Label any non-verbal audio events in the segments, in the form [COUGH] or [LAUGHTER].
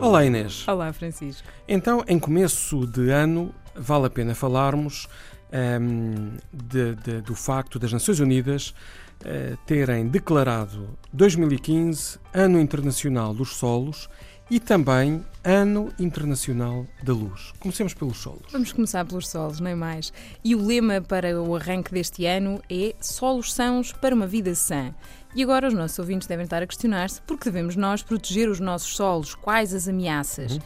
Olá Inês. Olá Francisco. Então, em começo de ano, vale a pena falarmos um, de, de, do facto das Nações Unidas uh, terem declarado 2015 Ano Internacional dos Solos e também Ano Internacional da Luz. Comecemos pelos solos. Vamos começar pelos solos, nem mais. E o lema para o arranque deste ano é Solos sãos para uma vida sã. E agora os nossos ouvintes devem estar a questionar-se por que devemos nós proteger os nossos solos, quais as ameaças. Uhum.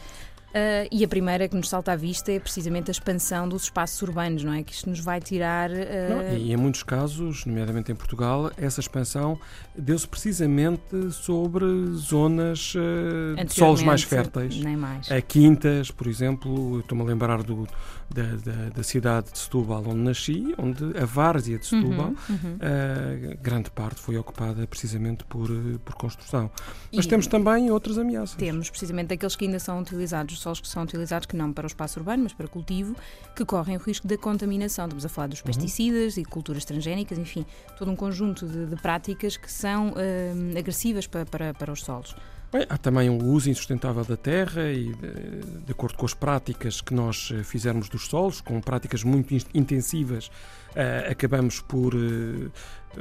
Uh, e a primeira que nos salta à vista é precisamente a expansão dos espaços urbanos, não é? Que isto nos vai tirar. Uh... Não, e em muitos casos, nomeadamente em Portugal, essa expansão deu-se precisamente sobre zonas uh, de solos mais férteis. Nem mais. A Quintas, por exemplo, estou-me a lembrar do, da, da, da, cidade de Setúbal, onde nasci, onde a várzea de Setúbal, uhum, uhum. grande parte foi ocupada precisamente por, por construção. Mas e temos também outras ameaças. Temos precisamente aqueles que ainda são utilizados solos que são utilizados que não para o espaço urbano, mas para cultivo, que correm o risco da contaminação. Estamos a falar dos uhum. pesticidas uhum. e culturas transgénicas, enfim, todo um conjunto de, de práticas que são uh, agressivas para, para, para os solos. Bem, há também o uso insustentável da terra e, de, acordo com as práticas que nós eh, fizermos dos solos, com práticas muito intensivas, uh, acabamos por, uh,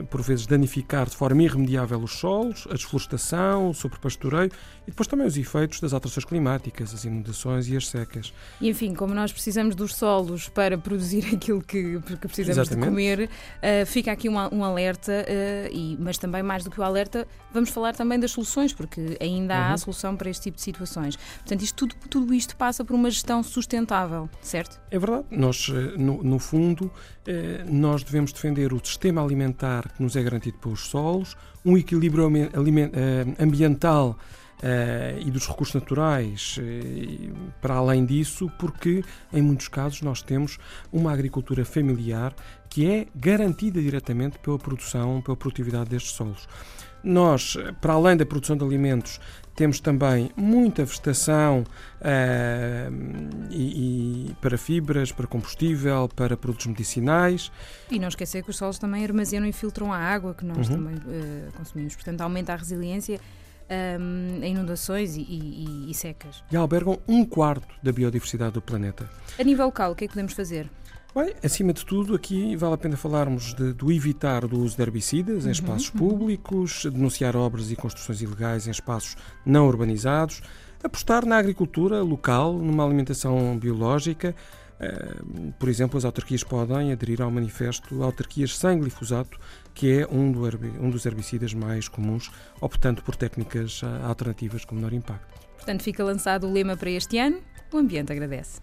por vezes, danificar de forma irremediável os solos, a desflorestação, o sobrepastoreio e depois também os efeitos das alterações climáticas, as inundações e as secas. E, enfim, como nós precisamos dos solos para produzir [LAUGHS] aquilo que, que precisamos Exatamente. de comer, uh, fica aqui um, um alerta, e, mas também mais do que o alerta, vamos falar também das soluções, porque ainda uhum. há solução para este tipo de situações. Portanto, isto, tudo, tudo isto passa por uma gestão sustentável, certo? É verdade. Nós, no, no fundo, nós devemos defender o sistema alimentar que nos é garantido pelos solos, um equilíbrio eh, ambiental Uh, e dos recursos naturais, uh, para além disso, porque em muitos casos nós temos uma agricultura familiar que é garantida diretamente pela produção, pela produtividade destes solos. Nós, para além da produção de alimentos, temos também muita vegetação uh, e, e, para fibras, para combustível, para produtos medicinais. E não esquecer que os solos também armazenam e filtram a água que nós uhum. também uh, consumimos. Portanto, aumenta a resiliência um, a inundações e, e, e secas. E albergam um quarto da biodiversidade do planeta. A nível local, o que é que podemos fazer? Bem, acima de tudo, aqui vale a pena falarmos de, do evitar do uso de herbicidas em uhum, espaços públicos, denunciar obras e construções ilegais em espaços não urbanizados, apostar na agricultura local, numa alimentação biológica. Uh, por exemplo, as autarquias podem aderir ao manifesto Autarquias Sem Glifosato, que é um, do dos herbicidas mais comuns, optando por técnicas uh, alternativas com menor impacto. Portanto, fica lançado o lema para este ano: o ambiente agradece.